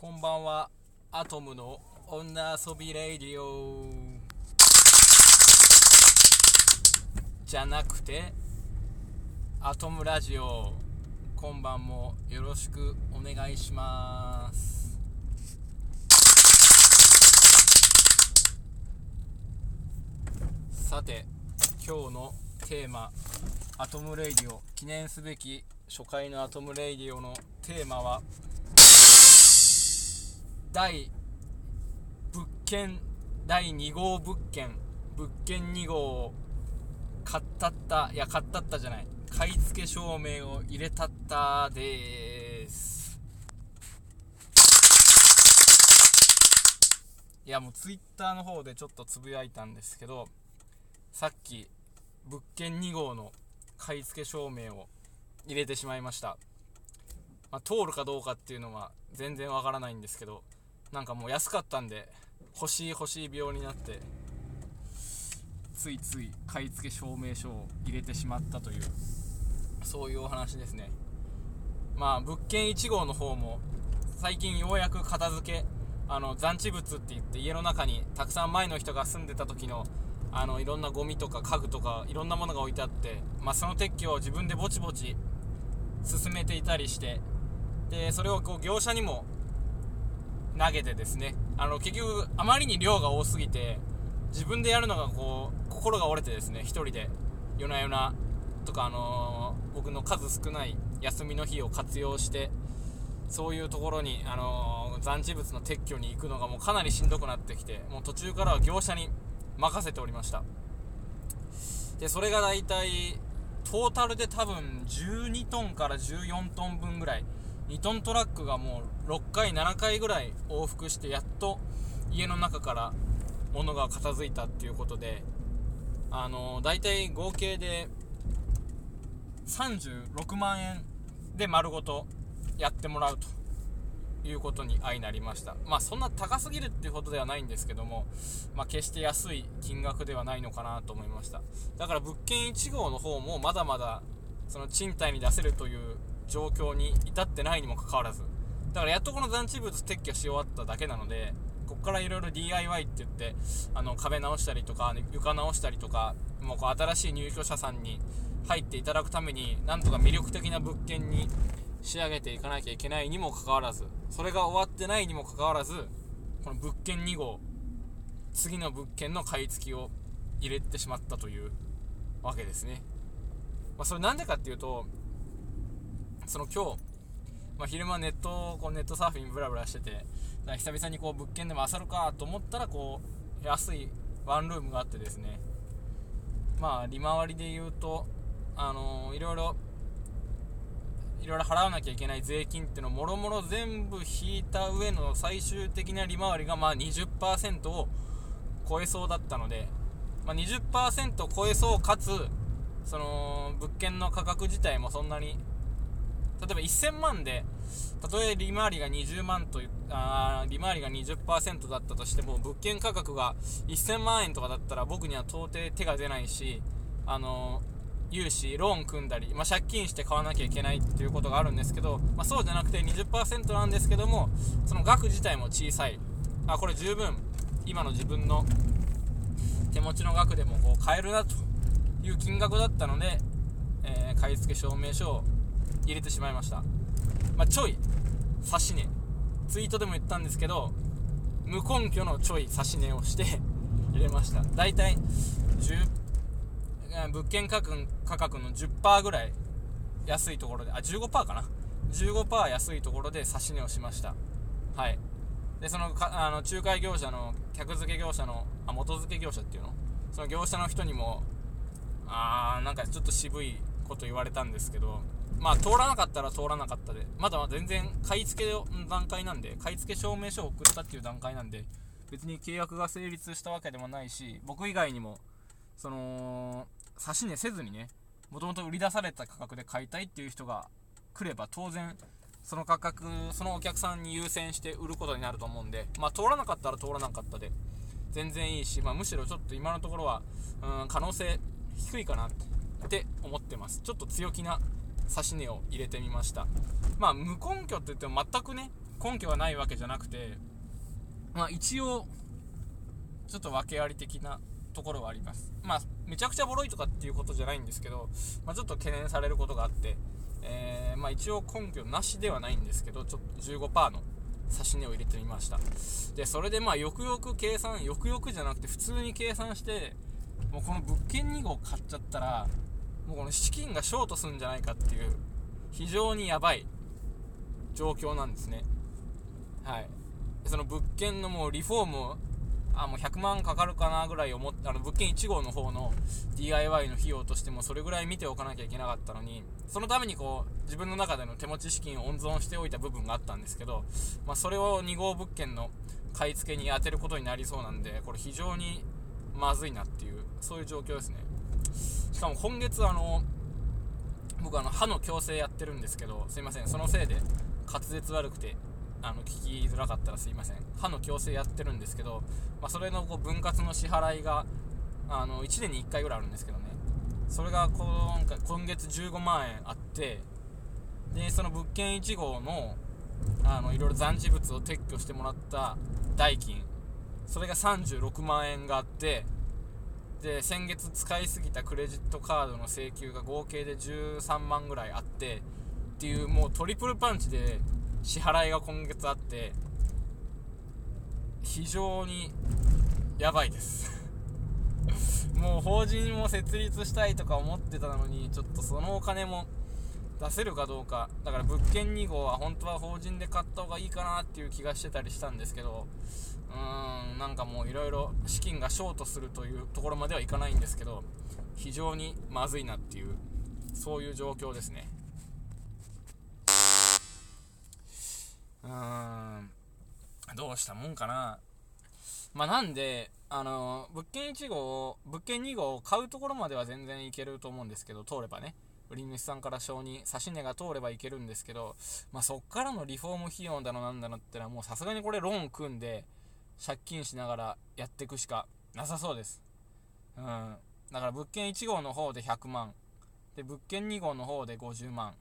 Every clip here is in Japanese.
こんばんは。アトムの女遊びレディオ。じゃなくてアトムラジオ。今晩もよろしくお願いします。さて今日のテーマアトムレイディオ。記念すべき初回のアトムレイディオのテーマは第物件第2号物件物件2号を買ったったいや買ったったじゃない。買い付け証明を入れたったです。いやもうツイッターの方でちょっとつぶやいたんですけどさっき物件2号の買い付け証明を入れてしまいました、まあ、通るかどうかっていうのは全然わからないんですけどなんかもう安かったんで欲しい欲しい病になってついつい買い付け証明書を入れてしまったというそういうお話ですね。まあ物件1号の方も最近ようやく片付けあの残地物って言って家の中にたくさん前の人が住んでた時のあのいろんなゴミとか家具とかいろんなものが置いてあって、まあ、その撤去を自分でぼちぼち進めていたりしてでそれをこう業者にも投げてですねあの結局あまりに量が多すぎて自分でやるのがこう心が折れてですね1人で夜な夜なとか、あのー、僕の数少ない休みの日を活用してそういうところに、あのー、残地物の撤去に行くのがもうかなりしんどくなってきてもう途中からは業者に任せておりました。でそれが大体トータルで多分12トンから14トン分ぐらい2トントラックがもう6回7回ぐらい往復してやっと家の中から物が片付いたっていうことであのー、大体合計で36万円で丸ごとやってもらうということに相なりました。まあそんな高すぎるっていうことではないんですけども、まあ、決して安い金額ではないのかなと思いました。だから物件1号の方もまだまだその賃貸に出せるという状況に至ってないにもかかわらず。だからやっとこの残地物撤去し終わっただけなのでここからいろいろ DIY って言ってあの壁直したりとか床直したりとかもうこう新しい入居者さんに入っていただくためになんとか魅力的な物件に仕上げていかなきゃいけないにもかかわらずそれが終わってないにもかかわらずこの物件2号次の物件の買い付けを入れてしまったというわけですね、まあ、それなんでかっていうとその今日、まあ、昼間ネットこうネットサーフィンブラブラしてて久々にこう物件でも漁るかと思ったらこう安いワンルームがあってですね。まあ利回りで言うとあのー、いろいろいろいろ払わなきゃいけない税金っていうのをもろもろ全部引いた上の最終的な利回りがまあ20%を超えそうだったので、まあ、20%超えそうかつその物件の価格自体もそんなに例えば1000万でたとえ利回りが20万とあ利回りが20%だったとしても物件価格が1000万円とかだったら僕には到底手が出ないしあの融資ローン組んだり、まあ、借金して買わなきゃいけないっていうことがあるんですけど、まあ、そうじゃなくて20%なんですけどもその額自体も小さい。あこれ十分今の自分の手持ちの額でもこう買えるなという金額だったので、えー、買い付け証明書を入れてしまいました、まあ、ちょい指し値。ツイートでも言ったんですけど無根拠のちょい指し値をして 入れました。大体10物件価格価格の10%ぐらい安いところであ15%かな？15%安いところで指し値をしました。はい。でそのかあの仲介業者の客付け業者のあ元付け業者っていうの？その業者の人にもあーなんかちょっと渋いこと言われたんですけどまあ通らなかったら通らなかったで。まだ全然買い付けの段階なんで買い付け証明書を送ったっていう段階なんで別に契約が成立したわけでもないし僕以外にもその差し値せずにねもともと売り出された価格で買いたいっていう人が来れば当然その価格そのお客さんに優先して売ることになると思うんでまあ通らなかったら通らなかったで全然いいし、まあ、むしろちょっと今のところはうん可能性低いかなって思ってます。ちょっと強気な指値を入れてみました。まあ無根拠って言っても全くね根拠がないわけじゃなくてまあ一応ちょっと訳あり的なところはあります。まあめちゃくちゃボロいとかっていうことじゃないんですけど、まあ、ちょっと懸念されることがあって、えー、まあ、一応根拠なしではないんですけどちょっと15%の指値を入れてみました。でそれでまあよくよく計算よくよくじゃなくて普通に計算してもうこの物件2号買っちゃったらもうこの資金がショートするんじゃないかっていう非常にやばい状況なんですね。はい。その物件のもうリフォームあもう100万かかるかなぐらい思ってあの物件1号の方の DIY の費用としてもそれぐらい見ておかなきゃいけなかったのにそのためにこう自分の中での手持ち資金を温存しておいた部分があったんですけど、まあ、それを2号物件の買い付けに充てることになりそうなんでこれ非常にまずいなっていうそういう状況ですね。しかも今月あの僕あの歯の矯正やってるんですけどすいませんそのせいで滑舌悪くてあの聞きづらかったらすいません。歯の矯正やってるんですけど、まあ、それのこう分割の支払いがあの1年に1回ぐらいあるんですけどね。それが今回今月15万円あってでその物件1号のあのいろいろ残地物を撤去してもらった代金それが36万円があってで先月使いすぎたクレジットカードの請求が合計で13万ぐらいあってっていうもうトリプルパンチで支払いが今月あって非常にやばいです。もう法人も設立したいとか思ってたのにちょっとそのお金も出せるかどうか。だから物件2号は本当は法人で買った方がいいかなっていう気がしてたりしたんですけど。うーんなんかもういろいろ資金がショートするというところまではいかないんですけど。非常にまずいなっていうそういう状況ですね。うーんどうしたもんかな。まあなんであの物件1号物件2号を買うところまでは全然いけると思うんですけど通ればね。売り主さんから承認指値が通ればいけるんですけど、まあ、そっからのリフォーム費用だのなんだのってのはもうさすがにこれローン組んで借金しながらやっていくしかなさそうです。うん。だから物件1号の方で100万。で、物件2号の方で50万。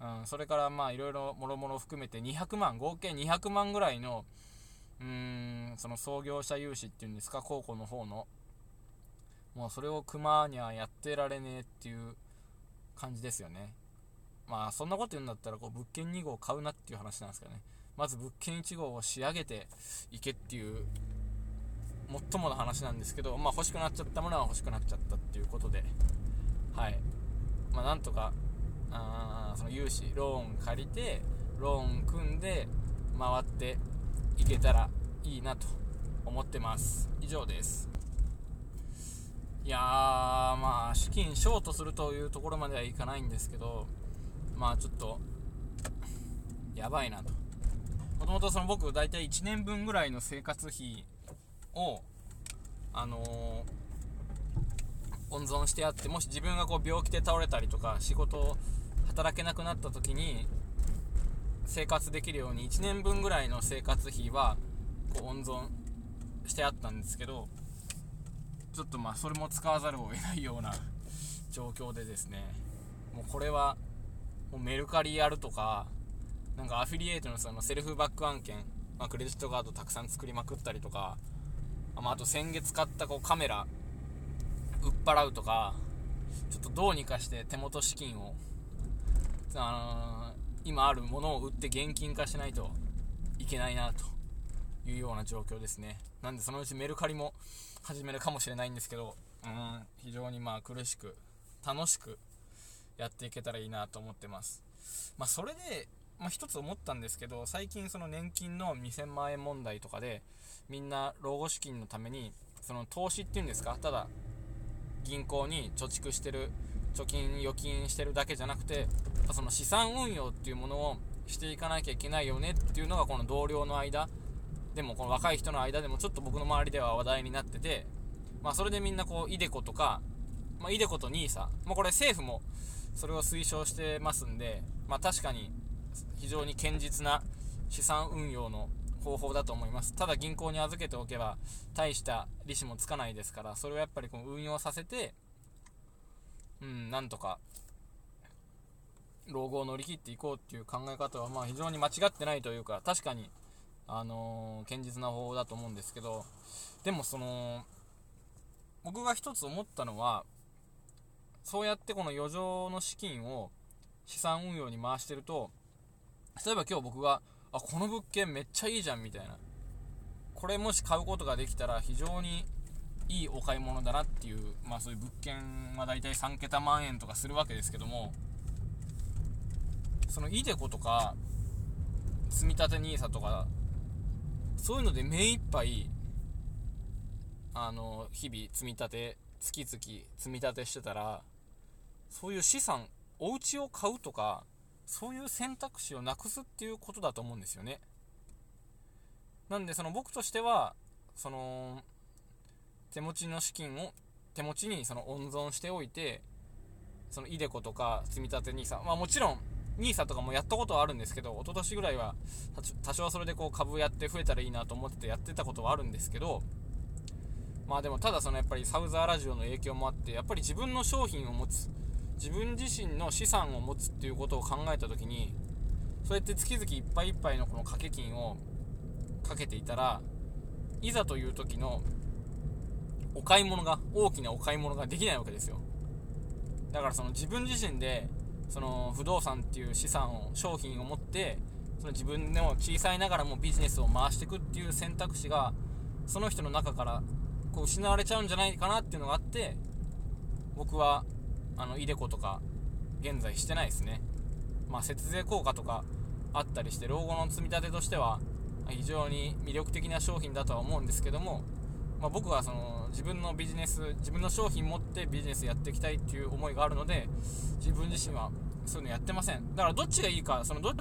うん、それからまあいろいろもろもろ含めて200万、合計200万ぐらいの、うーん、その創業者融資っていうんですか、高校の方の。もうそれを熊にはやってられねえっていう感じですよね。まあそんなこと言うんだったらこう物件2号買うなっていう話なんですけどね。まず物件1号を仕上げていけっていうもっともの話なんですけど、まあ、欲しくなっちゃったものは欲しくなっちゃったっていうことで、はいまあ、なんとかあその融資ローン借りてローン組んで回っていけたらいいなと思ってます以上ですやーまあ資金ショートするというところまではいかないんですけどまあちょっとやばいなと。もともとその僕大体1年分ぐらいの生活費をあのー、温存してあってもし自分がこう病気で倒れたりとか仕事を働けなくなった時に生活できるように1年分ぐらいの生活費はこう温存してあったんですけどちょっとまあそれも使わざるを得ないような 状況でですね。もうこれはもうメルカリやるとかなんかアフィリエイトのそのセルフバック案件、まあ、クレジットカードたくさん作りまくったりとか、まあ、あと先月買ったこうカメラ売っ払うとかちょっとどうにかして手元資金を、あのー、今あるものを売って現金化しないといけないなと。いうような状況ですね。なんでそのうちメルカリも始めるかもしれないんですけどうん非常にまあ苦しく楽しくやっていけたらいいなと思ってます。まあそれでまあ、一つ思ったんですけど最近その年金の2000万円問題とかでみんな老後資金のためにその投資っていうんですかただ銀行に貯蓄してる貯金預金してるだけじゃなくてその資産運用っていうものをしていかなきゃいけないよねっていうのがこの同僚の間でもこの若い人の間でもちょっと僕の周りでは話題になってて、まあ、それでみんなこう iDeCo とか、まあ、iDeCo と NISA、まあ、これ政府もそれを推奨してますんで、まあ、確かに非常に堅実な資産運用の方法だと思います。ただ銀行に預けておけば大した利子もつかないですからそれをやっぱりこう運用させてうんなんとか老後を乗り切っていこうっていう考え方はまあ非常に間違ってないというか確かに、あの、堅実な方法だと思うんですけどでもその僕が一つ思ったのはそうやってこの余剰の資金を資産運用に回してると例えば今日僕があこの物件めっちゃいいじゃんみたいな。これもし買うことができたら非常にいいお買い物だなっていうまあそういう物件は大体3桁万円とかするわけですけどもその iDeCo とか積立 NISA とかそういうので目いっぱいあの日々積み立て月々積み立てしてたらそういう資産お家を買うとかそういう選択肢をなくすっていうことだと思うんですよね。なんでその僕としてはその手持ちの資金を手持ちにその温存しておいてその iDeCo とか積み立て NISA まあもちろん NISA とかもやったことはあるんですけど一昨年ぐらいは多少はそれでこう株やって増えたらいいなと思ってやってたことはあるんですけどまあでもただそのやっぱりサウザーラジオの影響もあってやっぱり自分の商品を持つ自分自身の資産を持つっていうことを考えた時にそうやって月々いっぱいいっぱいのこの掛け金をかけていたらいざという時のお買い物が大きなお買い物ができないわけですよ。だからその自分自身でその不動産っていう資産を商品を持ってその自分でも小さいながらもビジネスを回していくっていう選択肢がその人の中からこう失われちゃうんじゃないかなっていうのがあって僕はあの iDeCo とか現在してないですね。まあ節税効果とかあったりして老後の積み立てとしては非常に魅力的な商品だとは思うんですけども、まあ、僕はその自分のビジネス自分の商品持ってビジネスやっていきたいっていう思いがあるので自分自身はそういうのやってません。だからどっちがいいかそのど